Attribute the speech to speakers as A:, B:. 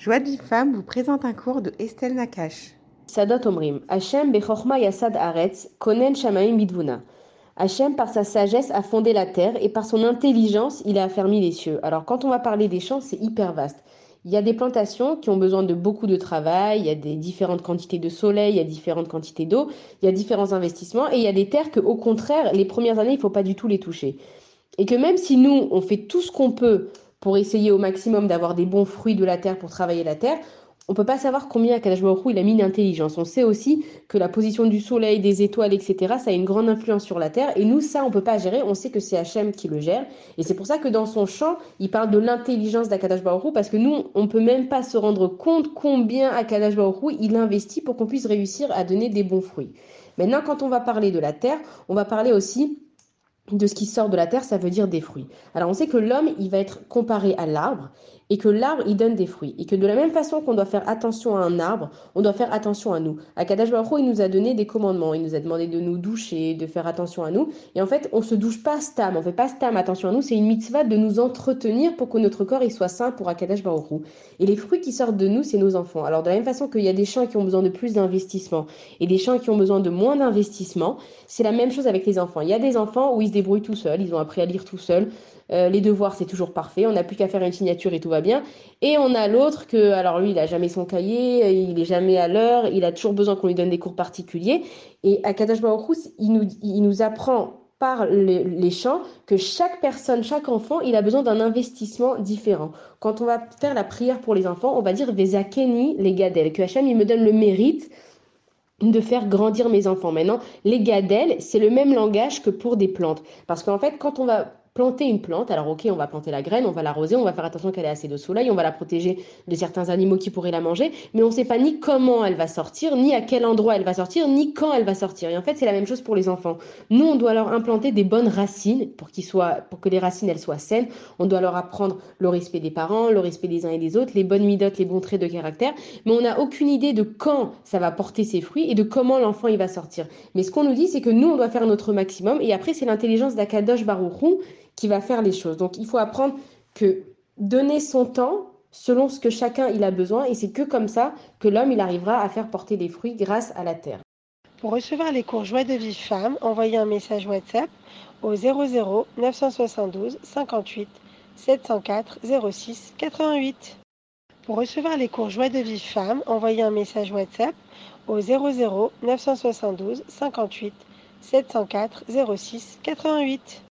A: Joie de femme vous présente un cours de Estelle Nakash.
B: Sadat Omrim. Hachem bechorma yasad aretz konen shamaim bidvuna. Hachem, par sa sagesse, a fondé la terre et par son intelligence, il a affermi les cieux. Alors, quand on va parler des champs, c'est hyper vaste. Il y a des plantations qui ont besoin de beaucoup de travail, il y a des différentes quantités de soleil, il y a différentes quantités d'eau, il y a différents investissements et il y a des terres que, au contraire, les premières années, il ne faut pas du tout les toucher. Et que même si nous, on fait tout ce qu'on peut pour essayer au maximum d'avoir des bons fruits de la terre pour travailler la terre, on peut pas savoir combien Baruch il a mis d'intelligence. On sait aussi que la position du soleil, des étoiles, etc., ça a une grande influence sur la terre. Et nous, ça, on peut pas gérer. On sait que c'est Hachem qui le gère. Et c'est pour ça que dans son chant, il parle de l'intelligence d'Akadash parce que nous, on peut même pas se rendre compte combien Akadash il investit pour qu'on puisse réussir à donner des bons fruits. Maintenant, quand on va parler de la terre, on va parler aussi de ce qui sort de la terre, ça veut dire des fruits. Alors on sait que l'homme, il va être comparé à l'arbre et que l'arbre, il donne des fruits. Et que de la même façon qu'on doit faire attention à un arbre, on doit faire attention à nous. Akadash Baruch il nous a donné des commandements. Il nous a demandé de nous doucher, de faire attention à nous. Et en fait, on se douche pas stam, on fait pas stam attention à nous. C'est une mitzvah de nous entretenir pour que notre corps il soit sain pour Akadash Baruch Et les fruits qui sortent de nous, c'est nos enfants. Alors de la même façon qu'il y a des champs qui ont besoin de plus d'investissement et des champs qui ont besoin de moins d'investissement, c'est la même chose avec les enfants. Il y a des enfants où ils se débrouillent tout seuls, ils ont appris à lire tout seuls. Euh, les devoirs, c'est toujours parfait. On n'a plus qu'à faire une signature et tout va bien. Et on a l'autre que, alors lui, il a jamais son cahier, il est jamais à l'heure, il a toujours besoin qu'on lui donne des cours particuliers. Et à Kadash il nous, il nous apprend par les, chants que chaque personne, chaque enfant, il a besoin d'un investissement différent. Quand on va faire la prière pour les enfants, on va dire Vezakeni les gadels, que Hachem il me donne le mérite de faire grandir mes enfants. Maintenant, les gadels, c'est le même langage que pour des plantes. Parce qu'en fait, quand on va planter une plante. Alors ok, on va planter la graine, on va l'arroser, on va faire attention qu'elle ait assez de soleil, on va la protéger de certains animaux qui pourraient la manger, mais on ne sait pas ni comment elle va sortir, ni à quel endroit elle va sortir, ni quand elle va sortir. Et en fait, c'est la même chose pour les enfants. Nous, on doit leur implanter des bonnes racines pour qu'ils soient, pour que les racines elles soient saines. On doit leur apprendre le respect des parents, le respect des uns et des autres, les bonnes midotes, les bons traits de caractère, mais on n'a aucune idée de quand ça va porter ses fruits et de comment l'enfant il va sortir. Mais ce qu'on nous dit, c'est que nous, on doit faire notre maximum et après, c'est l'intelligence d'Akadosh Baruchou qui va faire les choses. Donc il faut apprendre que donner son temps selon ce que chacun il a besoin et c'est que comme ça que l'homme il arrivera à faire porter des fruits grâce à la terre.
A: Pour recevoir les cours Joie de vie femme, envoyez un message WhatsApp au 00 972 58 704 06 88. Pour recevoir les cours Joie de vie femme, envoyez un message WhatsApp au 00 972 58 704 06 88.